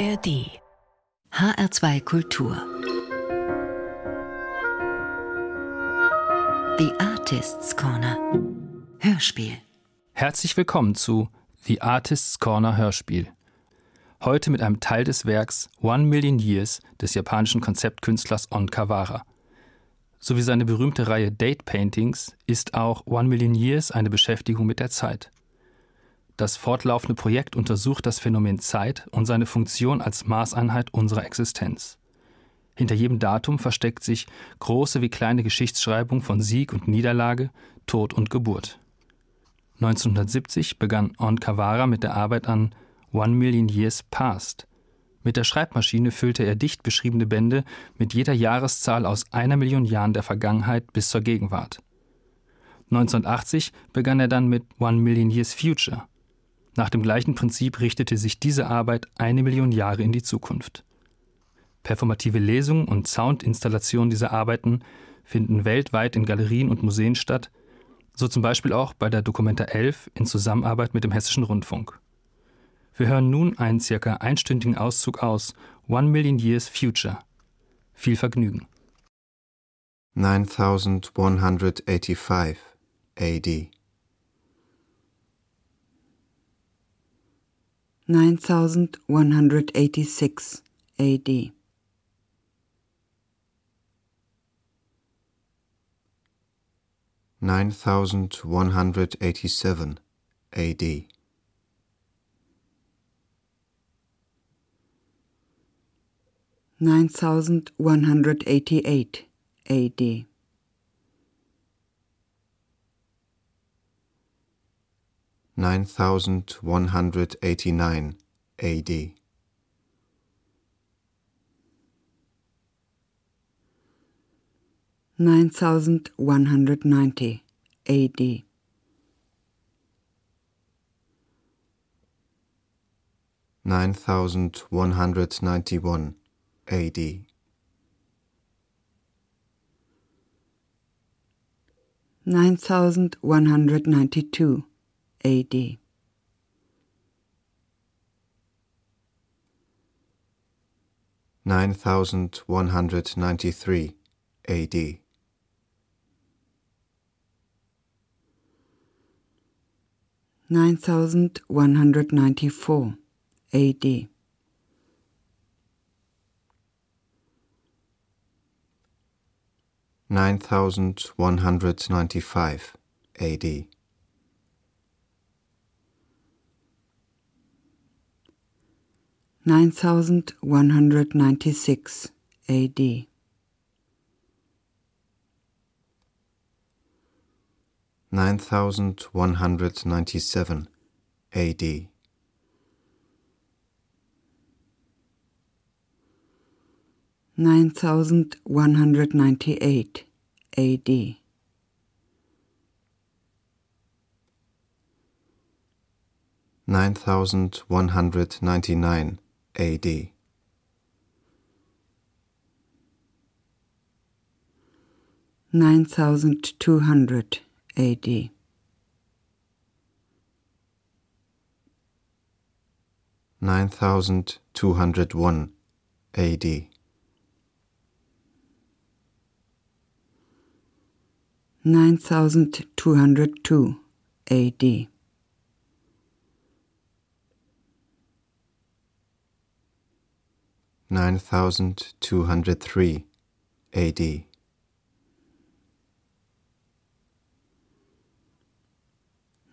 ARD HR2 Kultur The Artists Corner Hörspiel Herzlich willkommen zu The Artists Corner Hörspiel. Heute mit einem Teil des Werks One Million Years des japanischen Konzeptkünstlers On Kawara. So wie seine berühmte Reihe Date Paintings ist auch One Million Years eine Beschäftigung mit der Zeit. Das fortlaufende Projekt untersucht das Phänomen Zeit und seine Funktion als Maßeinheit unserer Existenz. Hinter jedem Datum versteckt sich große wie kleine Geschichtsschreibung von Sieg und Niederlage, Tod und Geburt. 1970 begann On Kawara mit der Arbeit an One Million Years Past. Mit der Schreibmaschine füllte er dicht beschriebene Bände mit jeder Jahreszahl aus einer Million Jahren der Vergangenheit bis zur Gegenwart. 1980 begann er dann mit One Million Years Future. Nach dem gleichen Prinzip richtete sich diese Arbeit eine Million Jahre in die Zukunft. Performative Lesungen und Soundinstallationen dieser Arbeiten finden weltweit in Galerien und Museen statt, so zum Beispiel auch bei der Documenta 11 in Zusammenarbeit mit dem Hessischen Rundfunk. Wir hören nun einen circa einstündigen Auszug aus One Million Years Future. Viel Vergnügen. 9185 AD 9186 AD. Nine thousand one hundred eighty seven AD. Nine thousand one hundred eighty eight AD. 9189 AD. Nine thousand one hundred ninety AD. Nine thousand one hundred ninety one AD. 9192 AD. Nine thousand one hundred ninety three AD. Nine thousand one hundred ninety four AD. Nine thousand one hundred ninety five AD. Nine thousand one hundred ninety six AD. Nine thousand one hundred ninety seven AD. Nine thousand one hundred ninety eight AD. Nine thousand one hundred ninety nine AD. Nine thousand two hundred AD. Nine thousand two hundred one AD. Nine thousand two hundred two AD. Nine thousand two hundred three AD.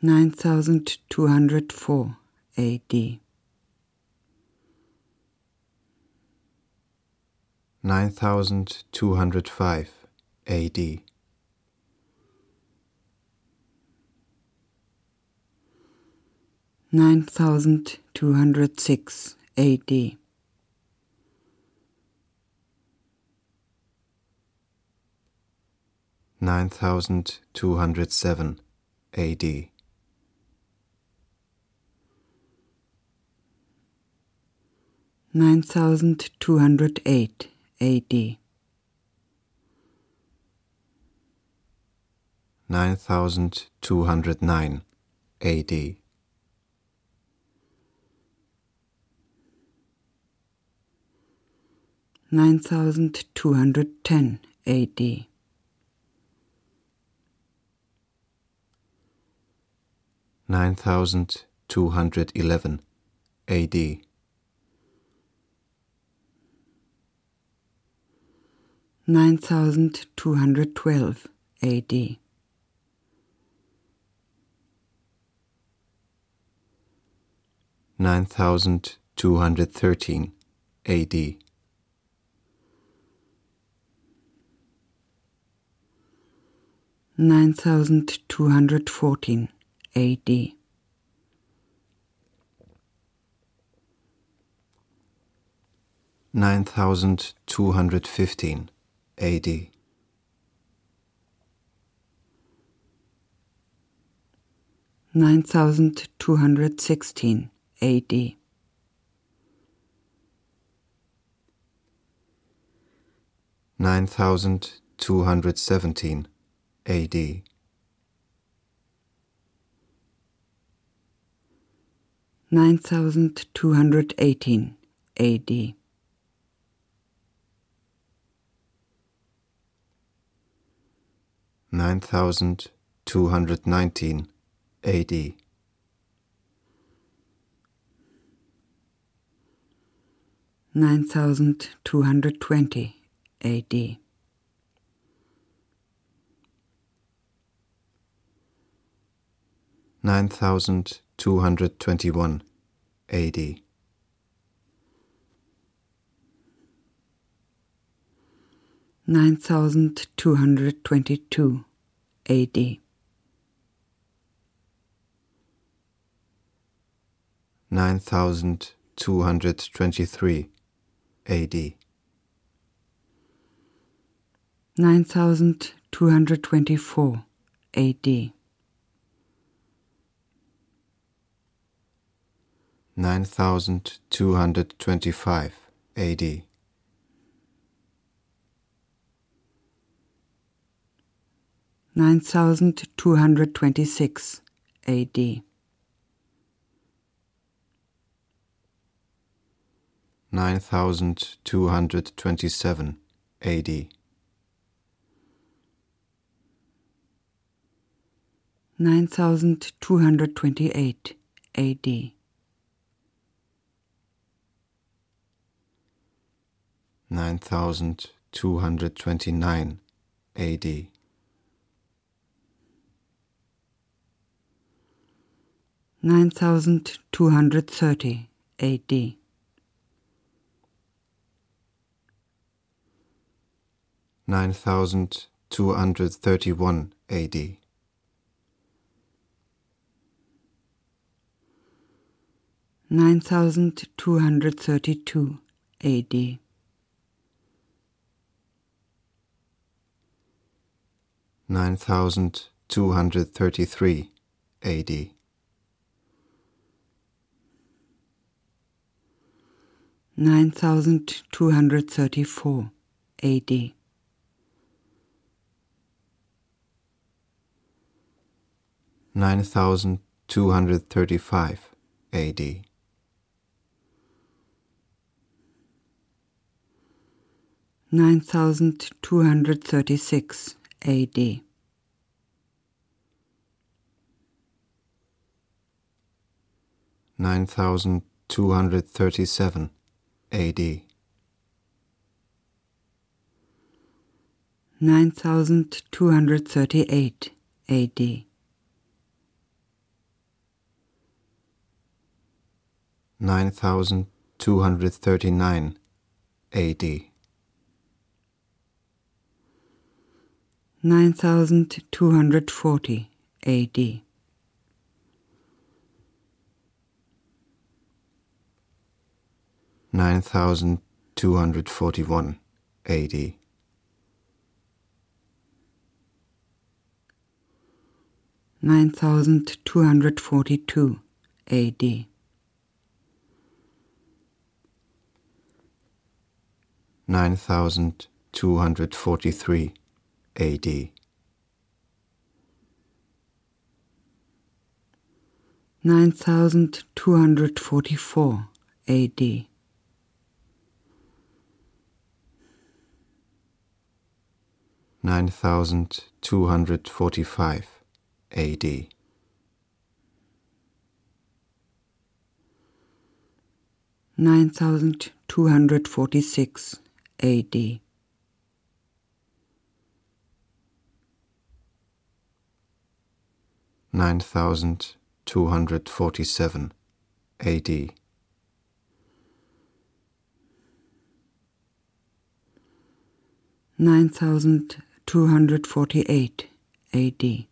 Nine thousand two hundred four AD. Nine thousand two hundred five AD. Nine thousand two hundred six AD. Nine thousand two hundred seven AD. Nine thousand two hundred eight AD. Nine thousand two hundred nine AD. 9210 AD. 9211 AD. Nine thousand two hundred twelve AD. Nine thousand two hundred thirteen AD. 9214 AD. Nine thousand two hundred fifteen AD. Nine thousand two hundred sixteen AD. Nine thousand two hundred seventeen AD. Nine thousand two hundred eighteen AD. Nine thousand two hundred nineteen AD. Nine thousand two hundred twenty AD. Nine thousand two hundred twenty one AD. Nine thousand two hundred twenty two AD. Nine thousand two hundred twenty three AD. Nine thousand two hundred twenty four AD. Nine thousand two hundred twenty five AD. Nine thousand two hundred twenty six AD. Nine thousand two hundred twenty seven AD. Nine thousand two hundred twenty eight AD. Nine thousand two hundred twenty nine AD. Nine thousand two hundred thirty AD. Nine thousand two hundred thirty one AD. Nine thousand two hundred thirty two AD. Nine thousand two hundred thirty three AD. Nine thousand two hundred thirty four AD. Nine thousand two hundred thirty five AD. Nine thousand two hundred thirty six AD. Nine thousand two hundred thirty seven AD. Nine thousand two hundred thirty eight AD. Nine thousand two hundred thirty nine AD. Nine thousand two hundred forty AD. Nine thousand two hundred forty one AD. Nine thousand two hundred forty two AD. Nine thousand two hundred forty three AD. Nine thousand two hundred forty four AD. 9245 AD. Nine thousand two hundred forty six AD. Nine thousand two hundred forty seven AD. Nine thousand two hundred forty eight AD.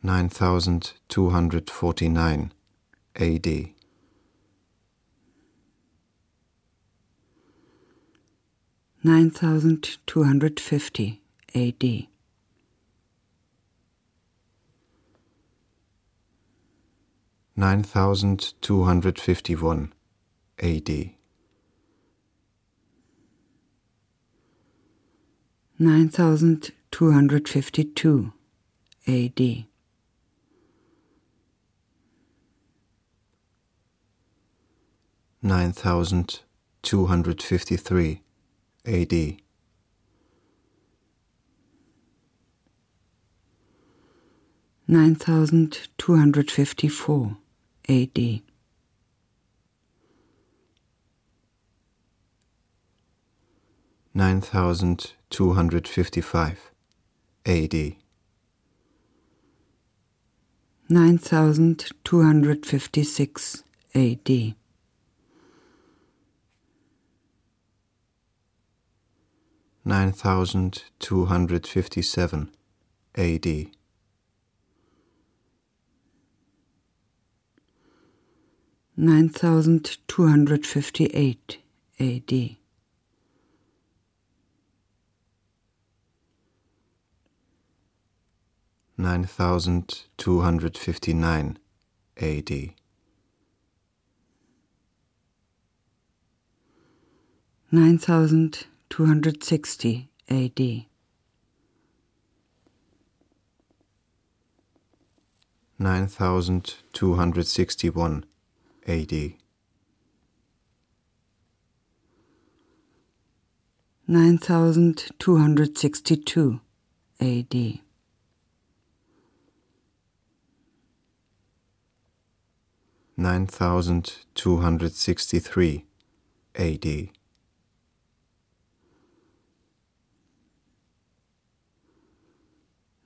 Nine thousand two hundred forty nine AD. Nine thousand two hundred fifty AD. Nine thousand two hundred fifty one AD. Nine thousand two hundred fifty two AD. Nine thousand two hundred fifty three AD. Nine thousand two hundred fifty four AD. Nine thousand two hundred fifty five AD. Nine thousand two hundred fifty six AD. Nine thousand two hundred fifty seven AD. Nine thousand two hundred fifty eight AD. Nine thousand two hundred fifty nine AD. Nine thousand two hundred sixty AD. Nine thousand two hundred sixty one AD. Nine thousand two hundred sixty two AD. Nine thousand two hundred sixty three AD.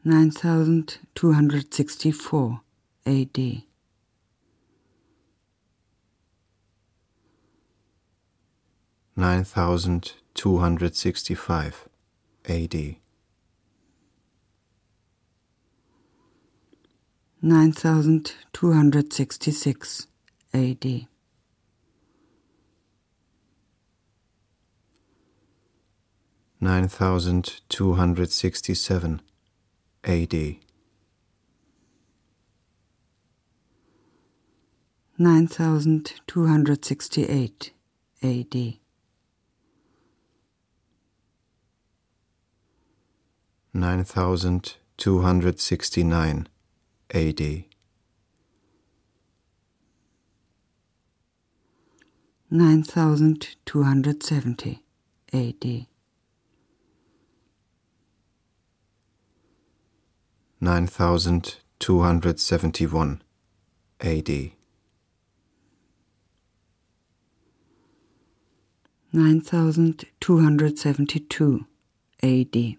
Nine thousand two hundred sixty four AD. Nine thousand two hundred sixty five AD. Nine thousand two hundred sixty six AD. Nine thousand two hundred sixty seven AD. Nine thousand two hundred sixty eight AD. Nine thousand two hundred sixty nine AD. Nine thousand two hundred seventy AD. Nine thousand two hundred seventy one AD. Nine thousand two hundred seventy two AD.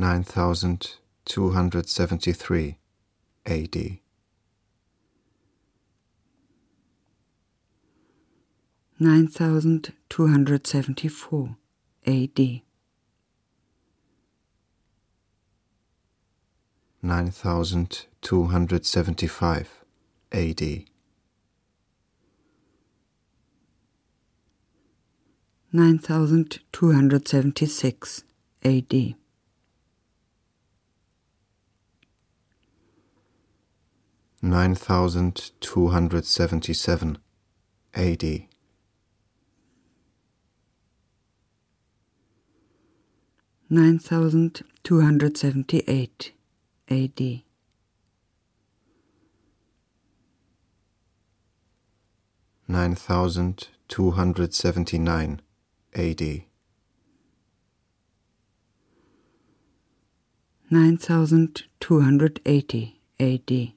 Nine thousand two hundred seventy three AD. Nine thousand two hundred seventy four AD. Nine thousand two hundred seventy five AD. Nine thousand two hundred seventy six AD. Nine thousand two hundred seventy seven AD. Nine thousand two hundred seventy eight AD. 9279 AD. Nine thousand two hundred eighty AD.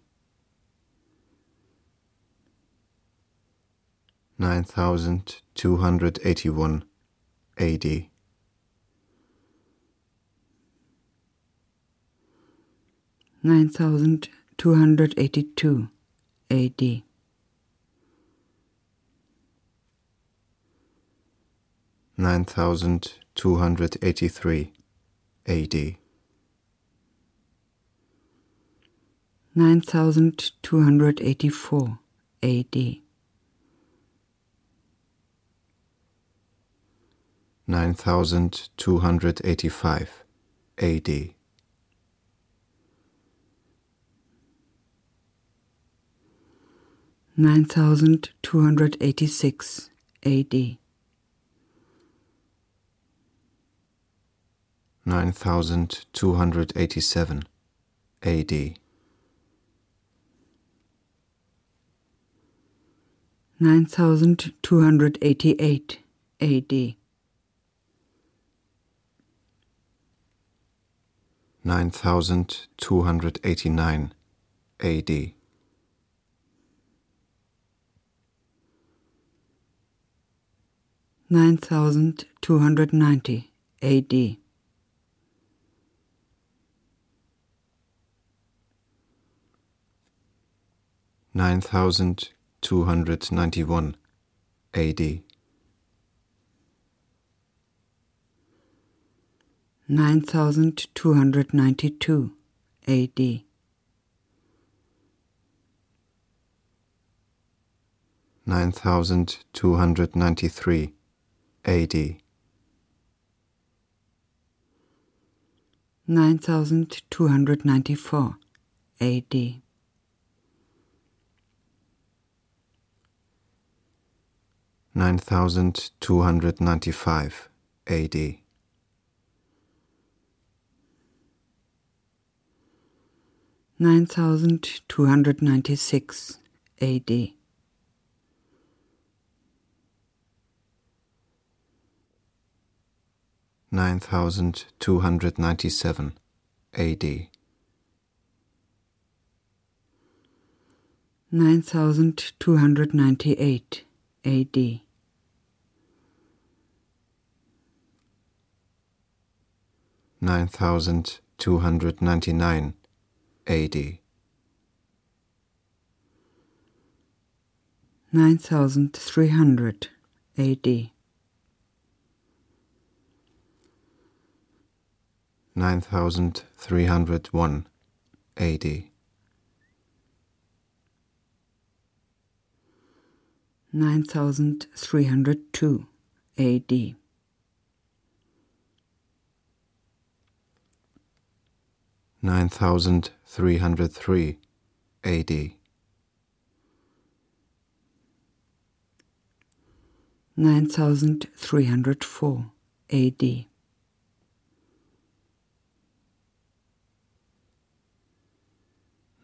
9281 AD. Nine thousand two hundred eighty two AD. Nine thousand two hundred eighty three AD. Nine thousand two hundred eighty four AD. Nine thousand two hundred eighty five AD. Nine thousand two hundred eighty six AD. Nine thousand two hundred eighty seven AD. Nine thousand two hundred eighty eight AD. Nine thousand two hundred eighty nine AD. Nine thousand two hundred ninety AD. Nine thousand two hundred ninety one AD. Nine thousand two hundred ninety two AD. Nine thousand two hundred ninety three AD. Nine thousand two hundred ninety four AD. Nine thousand two hundred ninety five AD. Nine thousand two hundred ninety six AD. Nine thousand two hundred ninety seven AD. Nine thousand two hundred ninety eight AD. Nine thousand two hundred ninety nine AD. Nine thousand three hundred AD. Nine thousand three hundred one AD. Nine thousand three hundred two AD. Nine thousand three hundred three AD. Nine thousand three hundred four AD.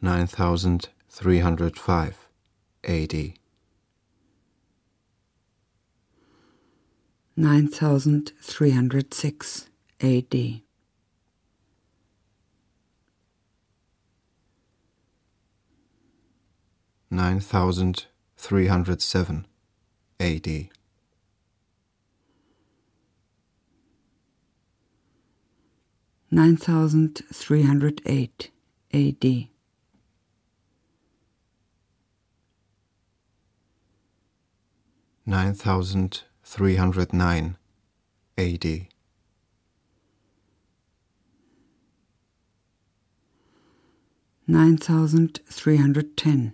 Nine thousand three hundred five AD. Nine thousand three hundred six AD. 9307 AD. Nine thousand three hundred eight AD. Nine thousand three hundred nine AD. 9310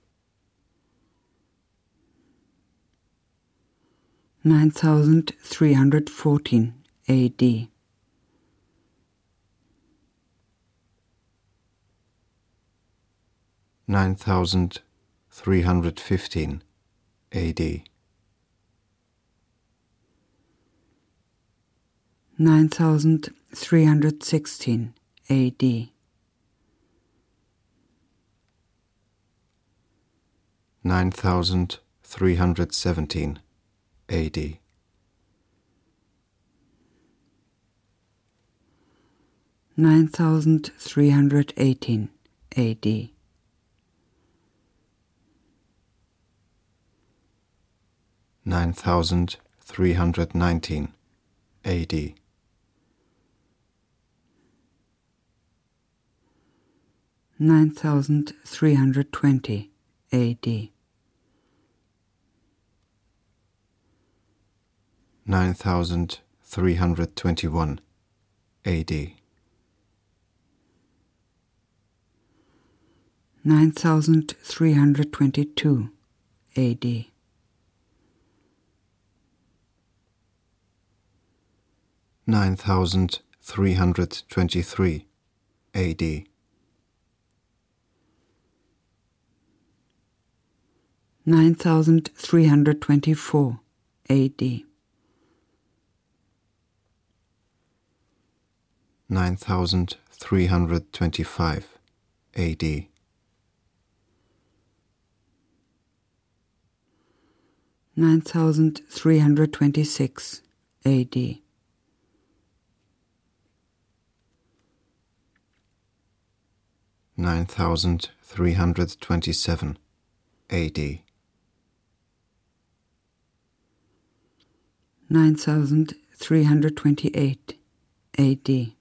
Nine thousand three hundred twelve AD. Nine thousand three hundred thirteen AD. 9314 AD. Nine thousand three hundred fifteen AD. 9316 AD. Nine thousand three hundred seventeen AD. Nine thousand three hundred eighteen AD. Nine thousand three hundred nineteen AD. 9320 AD. 9321 AD. 9322 AD. Nine thousand three hundred twenty three AD nine thousand three hundred twenty four AD 9325 AD. Nine thousand three hundred twenty six AD. Nine thousand three hundred twenty seven AD. 9328 AD.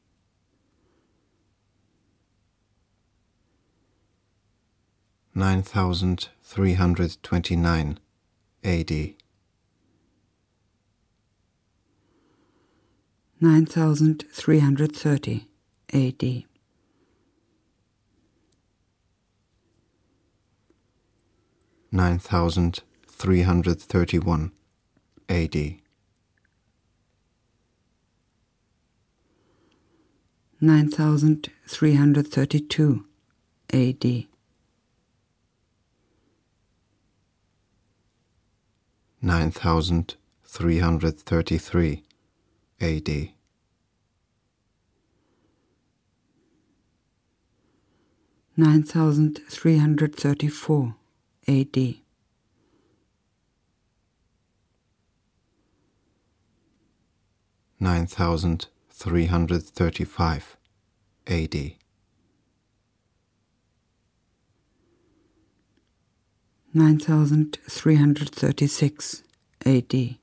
9329 AD. 9330 AD. Nine thousand three hundred thirty one AD nine thousand three hundred thirty two AD Nine thousand three hundred thirty-one AD. Nine thousand three hundred thirty four AD. Nine thousand three hundred thirty five AD. Nine thousand three hundred thirty-four AD.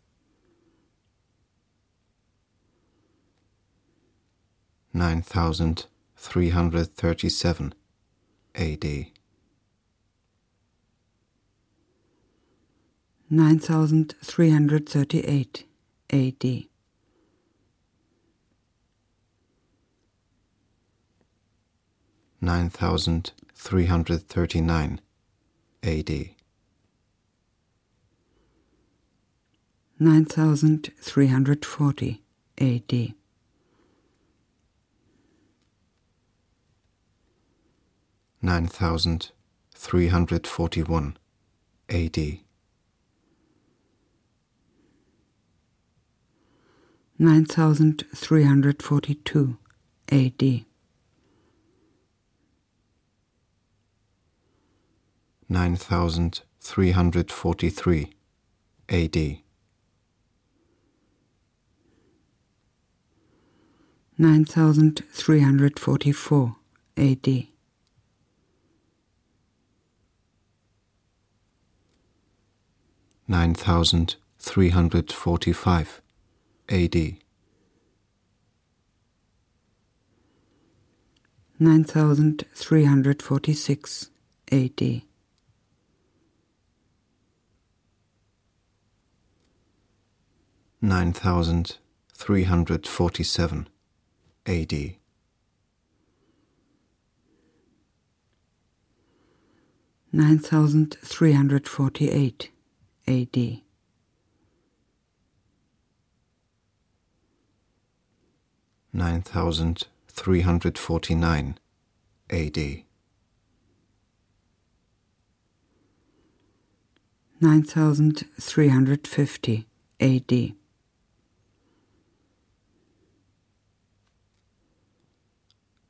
Nine thousand three hundred thirty-five AD. Nine thousand three hundred thirty-six AD. Nine thousand three hundred AD. Nine thousand three hundred thirty-eight AD. Nine thousand three hundred thirty-nine AD. Nine thousand three hundred forty AD. Nine thousand three hundred forty-one AD. Nine thousand three hundred forty-two AD. Nine thousand three hundred forty-three AD. Nine thousand three AD. Nine thousand three hundred forty-five AD. Nine thousand three hundred forty-six AD. Nine thousand three hundred forty-seven AD. Nine thousand three hundred AD. 9349 AD. Nine thousand three hundred fifty AD. Nine thousand three hundred forty eight AD. Nine thousand three hundred forty nine AD. 9350 AD.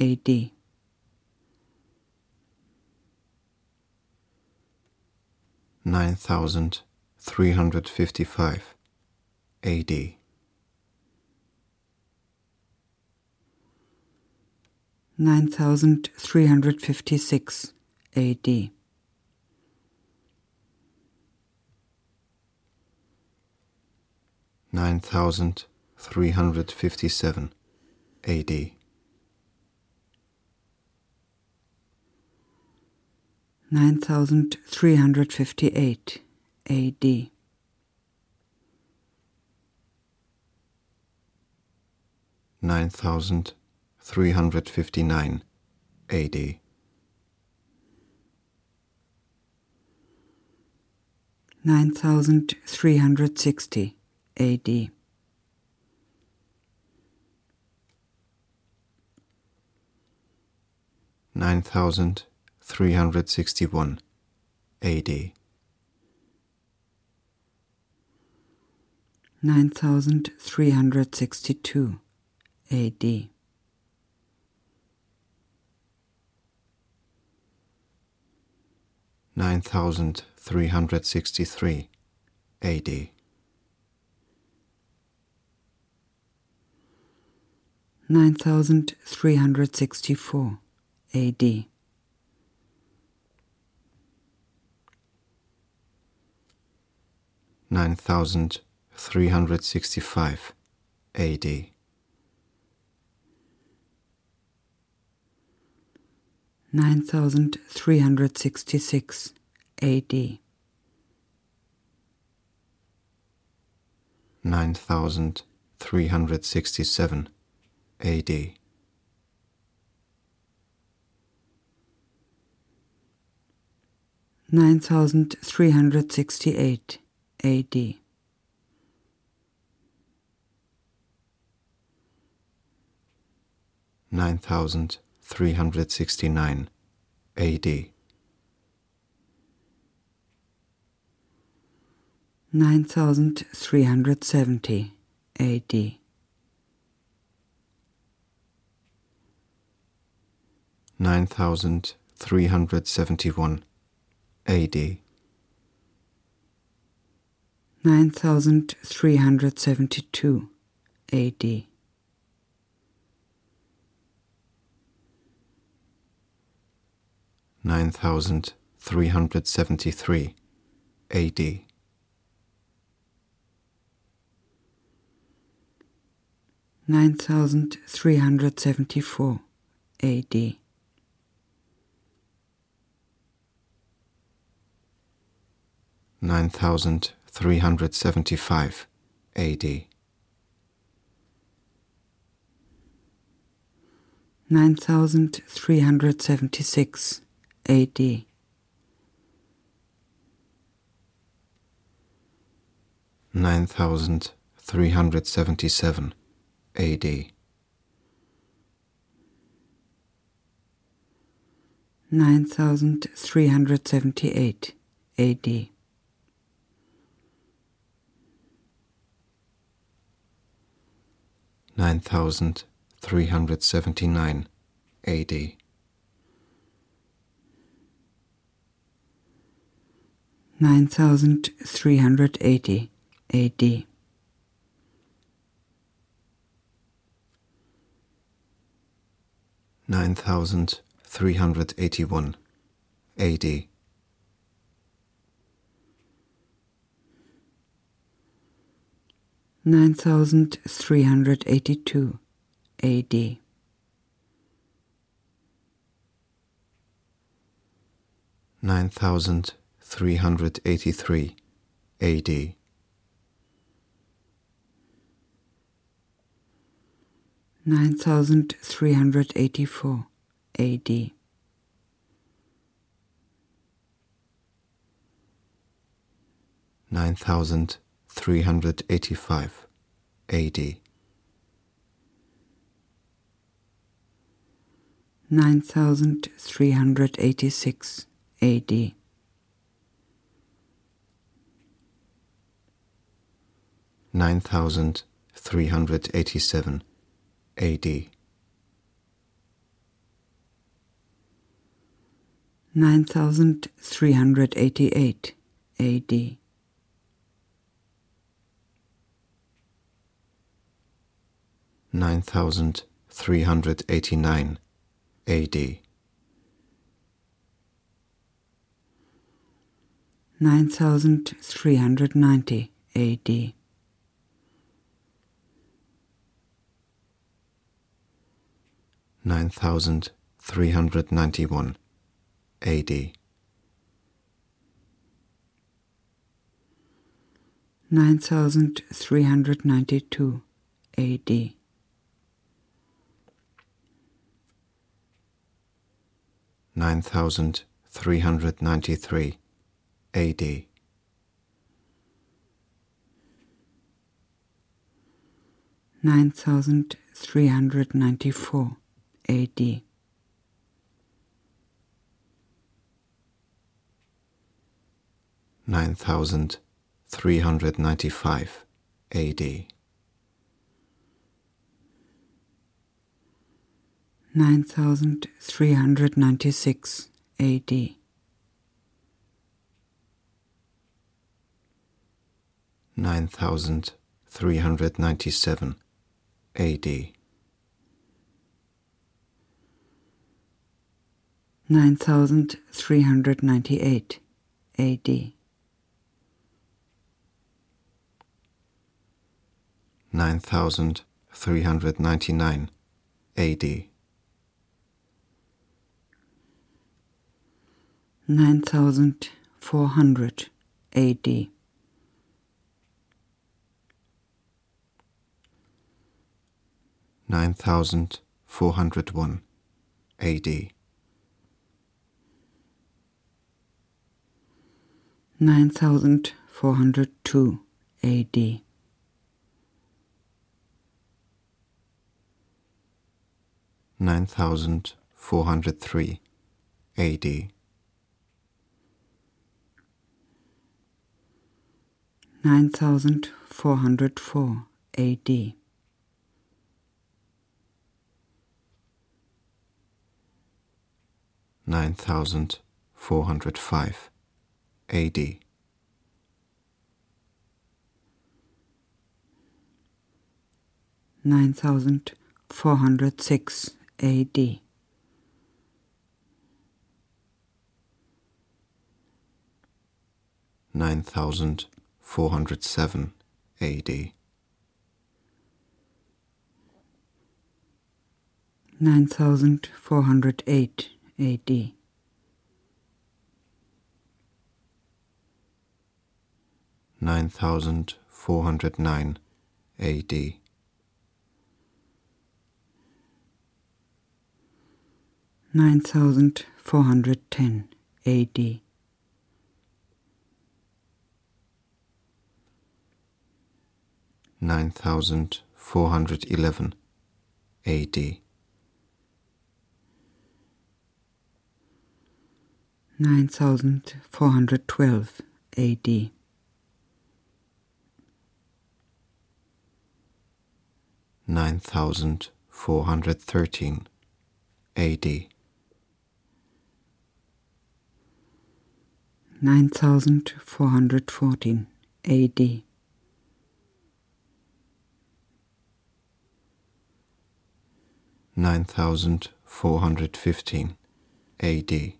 AD. Nine thousand three hundred fifty five AD. Nine thousand three hundred fifty six AD. Nine thousand three hundred fifty seven AD. Nine thousand three hundred fifty eight AD. Nine thousand three hundred fifty nine AD. Nine thousand three hundred sixty AD. Nine thousand three hundred sixty one AD. Nine thousand three hundred sixty two AD. Nine thousand three hundred sixty three AD. Nine thousand three hundred sixty four AD. Nine thousand three hundred sixty five AD. Nine thousand three hundred sixty six AD. Nine thousand three hundred sixty seven AD. Nine thousand three hundred sixty eight AD. Nine thousand three hundred sixty nine AD. Nine thousand three hundred seventy AD. Nine thousand three hundred seventy one AD. 9372 AD. Nine thousand three hundred seventy three AD. Nine thousand three hundred seventy four AD. 9374 AD. 375 AD. Nine thousand three hundred seventy six AD. Nine thousand three hundred seventy seven AD. Nine thousand three hundred seventy eight AD. Nine thousand three hundred seventy nine AD. Nine thousand three hundred eighty AD. Nine thousand three hundred eighty one AD. Nine thousand three hundred eighty two AD. Nine thousand three hundred eighty three AD. Nine thousand three hundred eighty four AD. Nine thousand three hundred eighty five AD. Nine thousand three hundred eighty six AD. Nine thousand three hundred eighty seven AD. Nine thousand three hundred eighty eight AD. Nine thousand three hundred eighty nine AD. Nine thousand three hundred ninety AD. Nine thousand three hundred ninety one AD. Nine thousand three hundred ninety two AD. Nine thousand three hundred ninety three AD. Nine thousand three hundred ninety four AD. Nine thousand three hundred ninety five AD. Nine thousand three hundred ninety six AD. Nine thousand three hundred ninety seven AD. Nine thousand three hundred ninety eight AD. Nine thousand three hundred ninety nine AD. Nine thousand four hundred AD. Nine thousand four hundred one AD. Nine thousand four hundred two AD. Nine thousand four hundred three AD. Nine thousand four hundred four AD. Nine thousand four hundred five AD. Nine thousand four hundred six AD. Nine thousand four hundred seven AD. Nine thousand four hundred eight AD. Nine thousand four hundred nine AD. Nine thousand four hundred ten AD. Nine thousand four hundred eleven AD. Nine thousand four hundred twelve AD. Nine thousand four hundred thirteen AD. Nine thousand four hundred fourteen AD. Nine thousand four hundred fifteen AD.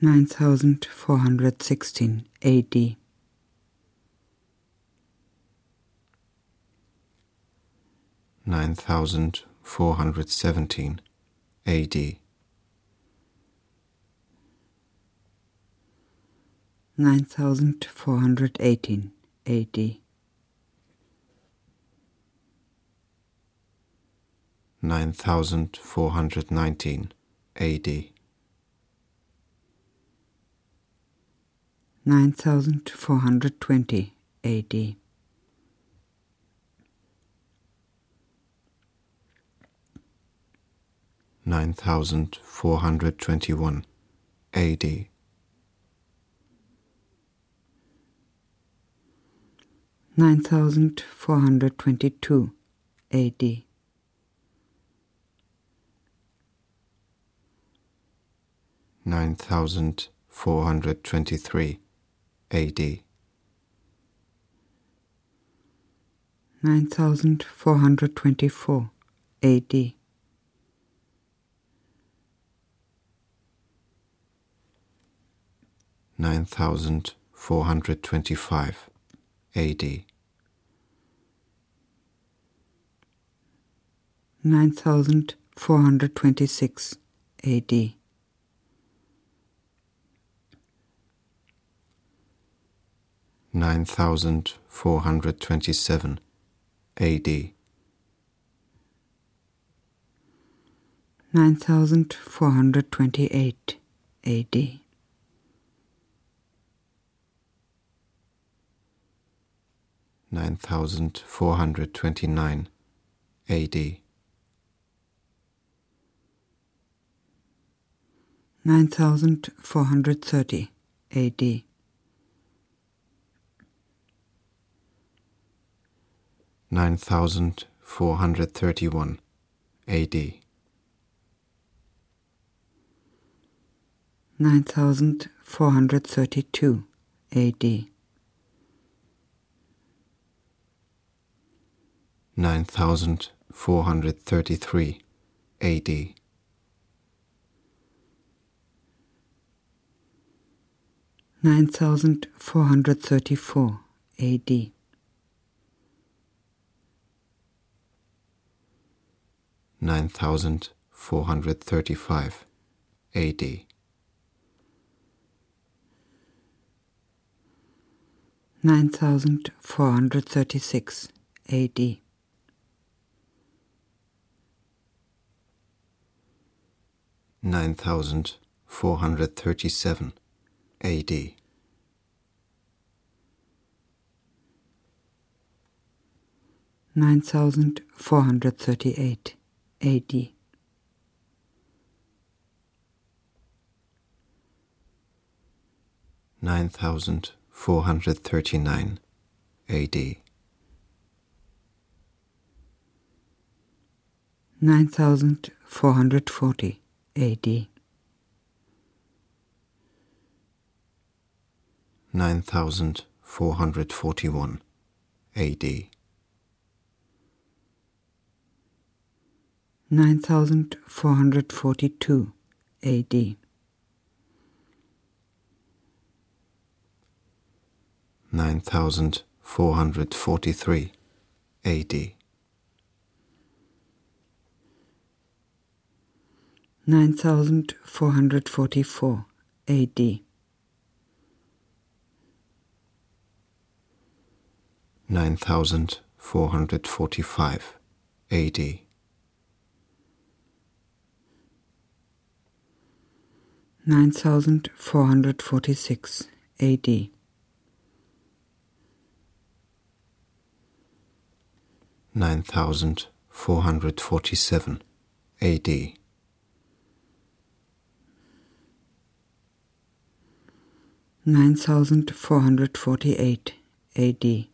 Nine thousand four hundred sixteen AD. 9417 AD. Nine thousand four hundred eighteen AD. 9419 AD. Nine thousand four hundred twenty AD. Nine thousand four hundred twenty one AD. Nine thousand four hundred twenty two AD. Nine thousand four hundred twenty three AD. Nine thousand four hundred twenty four AD. Nine thousand four hundred twenty five AD. Nine thousand four hundred twenty six AD. Nine thousand four hundred twenty seven AD. Nine thousand four hundred twenty eight AD. Nine thousand four hundred twenty nine AD. Nine thousand four hundred thirty AD. Nine thousand four hundred thirty one AD. Nine thousand four hundred thirty two AD. Nine thousand four hundred thirty three AD. Nine thousand four hundred thirty four AD. 9435 AD. Nine thousand four hundred thirty six AD. Nine thousand four hundred thirty seven AD. 9438 AD. Nine thousand four hundred thirty nine AD. Nine thousand four hundred forty AD. Nine thousand four hundred forty one AD. Nine thousand four hundred forty two AD. Nine thousand four hundred forty three AD. Nine thousand four hundred forty four AD. Nine thousand four hundred forty five AD. Nine thousand four hundred forty six AD. Nine thousand four hundred forty seven AD. Nine thousand four hundred forty eight AD.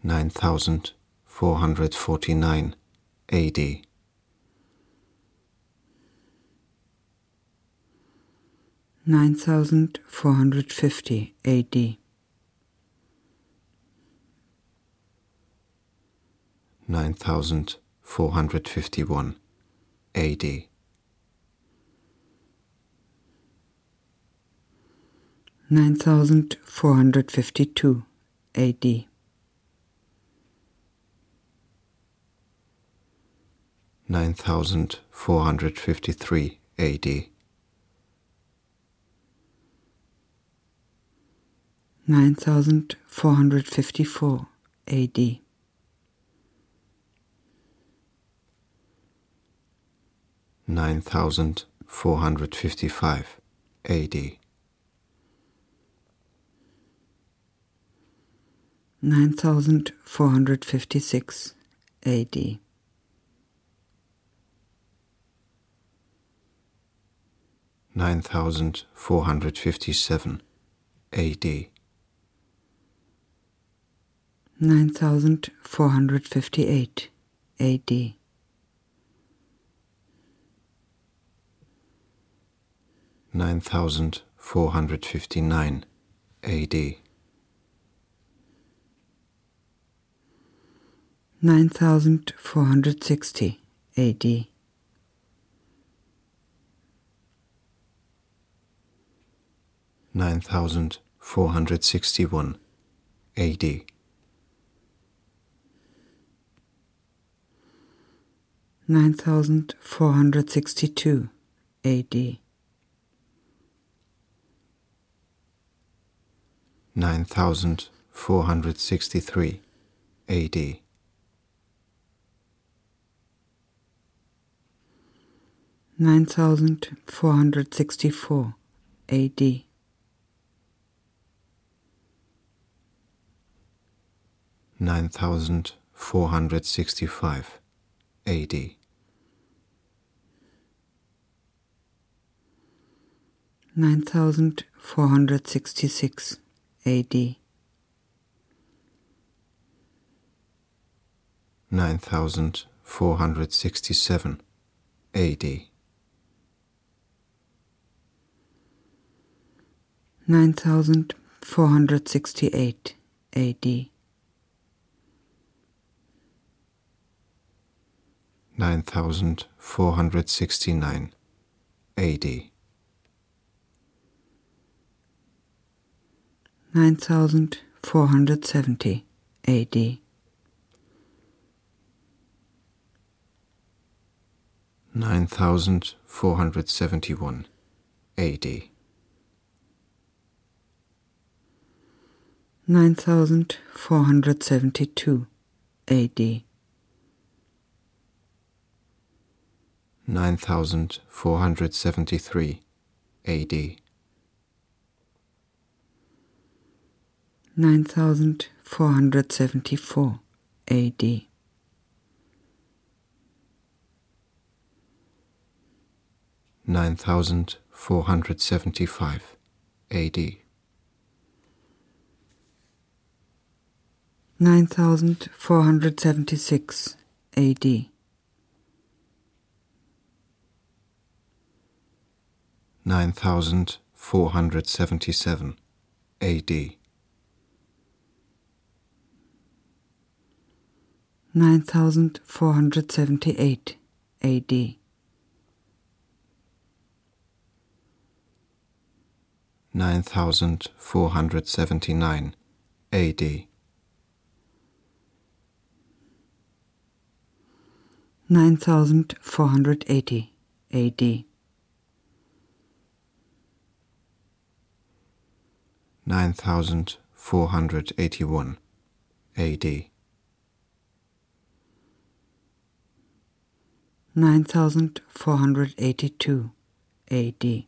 Nine thousand four hundred forty nine AD. 9450 AD. 9451 AD. Nine thousand four hundred fifty two AD nine thousand four hundred fifty three AD 9453 AD. Nine thousand four hundred fifty four AD. Nine thousand four hundred fifty five AD. Nine thousand four hundred fifty six AD. Nine thousand four hundred fifty seven AD. Nine thousand four hundred fifty eight AD. Nine thousand four hundred fifty nine AD. Nine thousand four hundred sixty AD. Nine thousand four hundred sixty one AD. Nine thousand four hundred sixty two AD. Nine thousand four hundred sixty three AD. Nine thousand four hundred sixty four AD. Nine thousand four hundred sixty five AD. Nine thousand four hundred sixty six AD. Nine thousand four hundred sixty seven AD. Nine thousand four hundred sixty eight AD. Nine thousand four hundred sixty nine AD. Nine thousand four hundred seventy AD. Nine thousand four hundred seventy one AD. Nine thousand four hundred seventy two AD. Nine thousand four hundred seventy three AD. Nine thousand four hundred seventy four AD. Nine thousand four hundred seventy five AD. Nine thousand four hundred seventy six AD. Nine thousand four hundred seventy seven AD. Nine thousand four hundred seventy eight AD. Nine thousand four hundred seventy nine AD. Nine thousand four hundred eighty AD. Nine thousand four hundred eighty one AD. Nine thousand four hundred eighty two AD.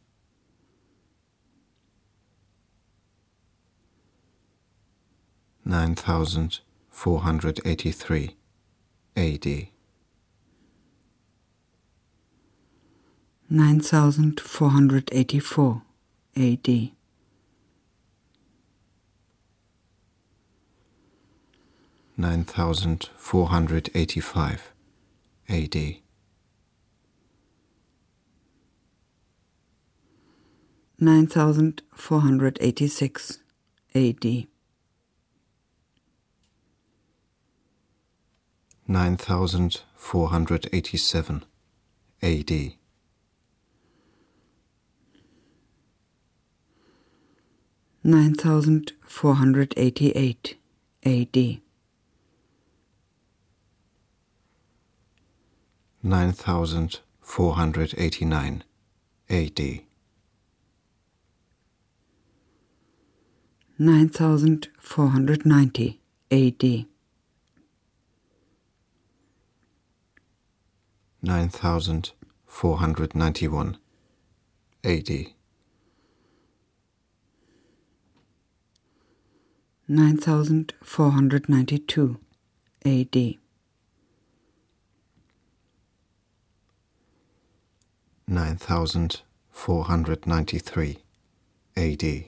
Nine thousand four hundred eighty three AD. Nine thousand four hundred eighty four AD. Nine thousand four hundred eighty five AD. Nine thousand four hundred eighty six AD. Nine thousand four hundred eighty seven AD. Nine thousand four hundred eighty eight AD. 9489 AD. 9490 AD. 9491 AD. 9492 AD. 9493 AD.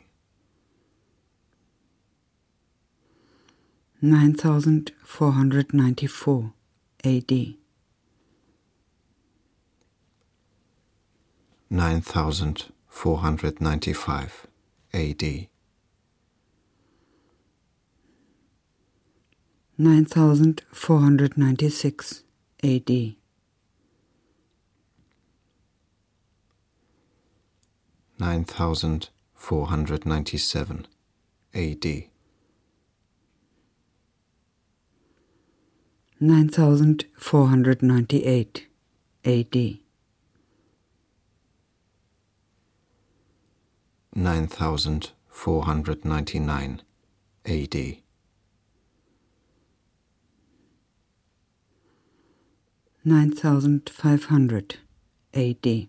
9494 AD. 9495 AD. 9496 AD. 9497 AD. 9498 AD. 9499 AD. 9500 AD.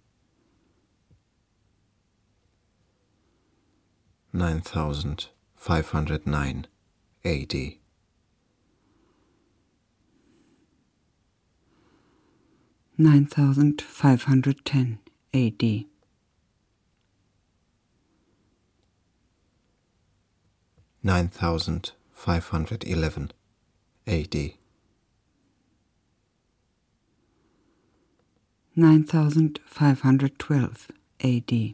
9509 AD. Nine thousand five hundred ten AD. Nine thousand five hundred eleven AD. Nine thousand five hundred twelve AD.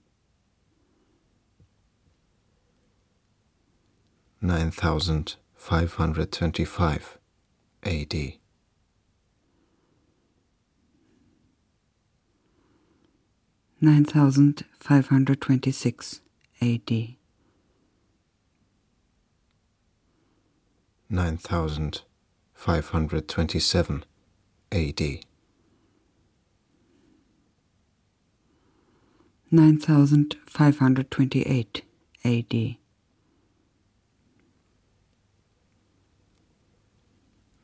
Nine thousand five hundred forty AD. Nine thousand five hundred twenty six AD. Nine thousand five hundred twenty seven AD. Nine thousand five hundred twenty eight AD.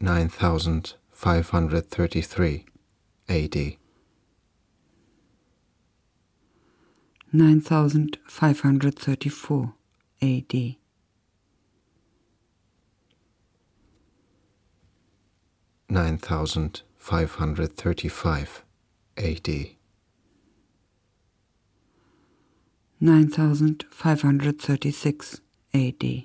9533 AD. 9534 AD. Nine thousand five hundred thirty five AD. Nine thousand five hundred thirty six AD.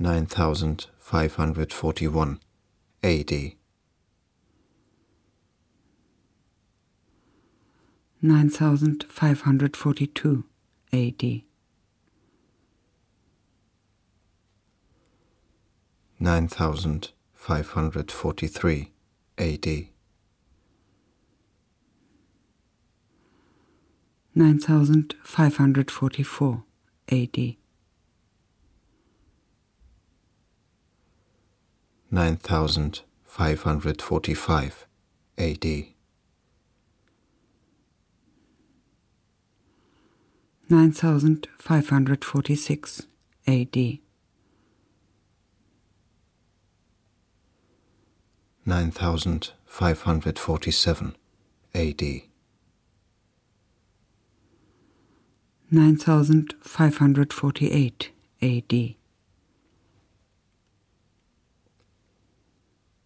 9541 AD. Nine thousand five hundred forty two AD. Nine thousand five hundred forty three AD. Nine thousand five hundred forty four AD. Nine thousand five hundred fifty-four AD. Nine thousand five hundred forty six AD. Nine thousand five hundred forty seven AD. Nine thousand five hundred forty eight AD.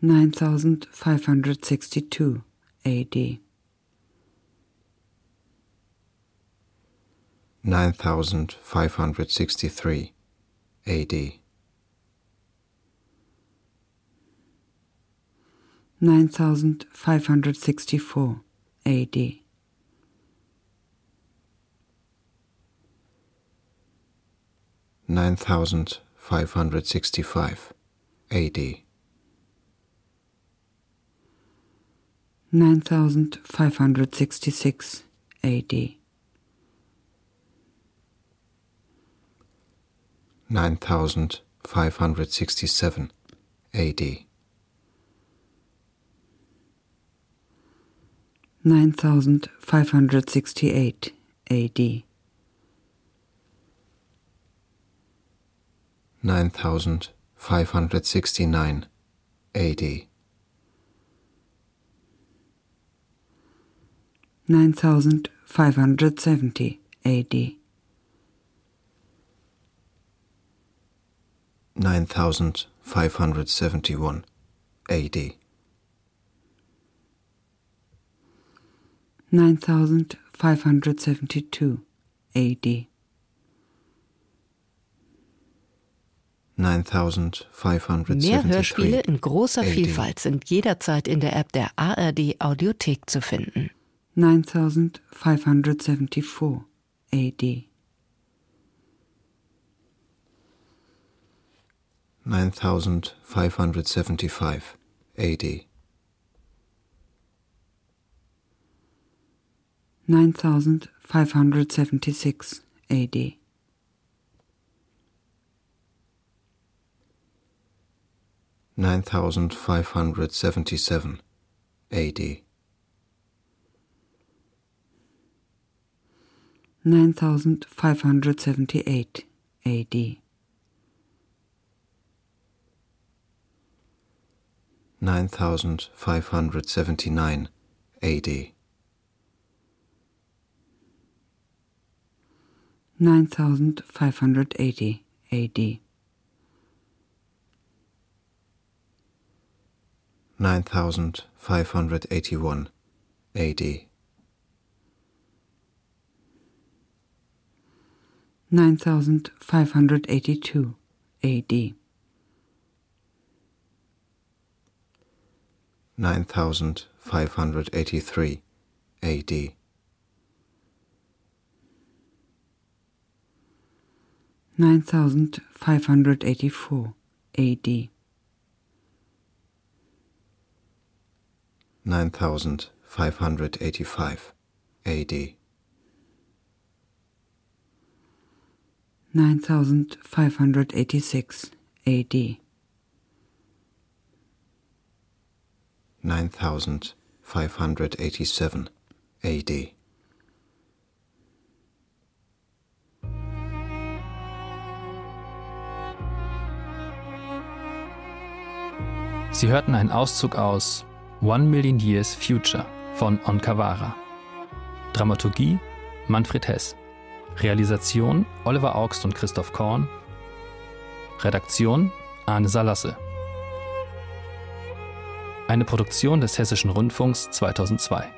Nine thousand five hundred sixty-two AD. Nine thousand five hundred sixty-three AD. Nine thousand five hundred sixty-four AD. Nine thousand five hundred sixty-five AD. 9566 AD. 9567 AD. 9568 AD. 9569 AD. 9570 AD. 9571 AD. 9572 AD. Mehr Hörspiele in großer AD. Vielfalt sind jederzeit in der App der ARD Audiothek zu finden. 9574 AD. 9575 AD. 9576 AD. 9577 AD. 9578 AD. 9579 AD. 9580 AD. 9581 AD. 9582 AD. 9583 AD. 9584 AD. 9585 AD. 9586 AD. 9587 AD. Sie hörten einen Auszug aus One Million Years Future von Onkawara. Dramaturgie Manfred Hess. Realisation Oliver Augst und Christoph Korn. Redaktion Arne Salasse. Eine Produktion des Hessischen Rundfunks 2002.